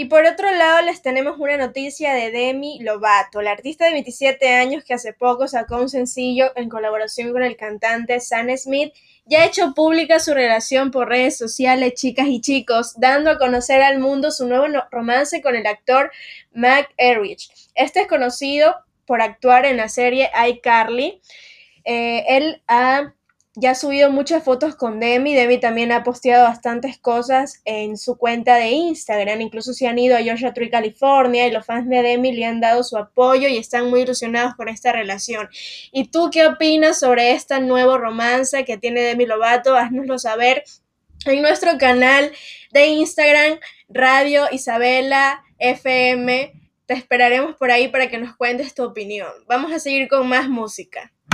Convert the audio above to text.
Y por otro lado les tenemos una noticia de Demi Lovato, la artista de 27 años que hace poco sacó un sencillo en colaboración con el cantante Sam Smith, ya ha hecho pública su relación por redes sociales, chicas y chicos, dando a conocer al mundo su nuevo romance con el actor Mac Erich. Este es conocido por actuar en la serie iCarly. Eh, él ha ya ha subido muchas fotos con Demi. Demi también ha posteado bastantes cosas en su cuenta de Instagram. Incluso se han ido a Georgia Tree, California, y los fans de Demi le han dado su apoyo y están muy ilusionados por esta relación. ¿Y tú qué opinas sobre este nuevo romance que tiene Demi Lovato? Haznoslo saber en nuestro canal de Instagram, Radio Isabela FM. Te esperaremos por ahí para que nos cuentes tu opinión. Vamos a seguir con más música.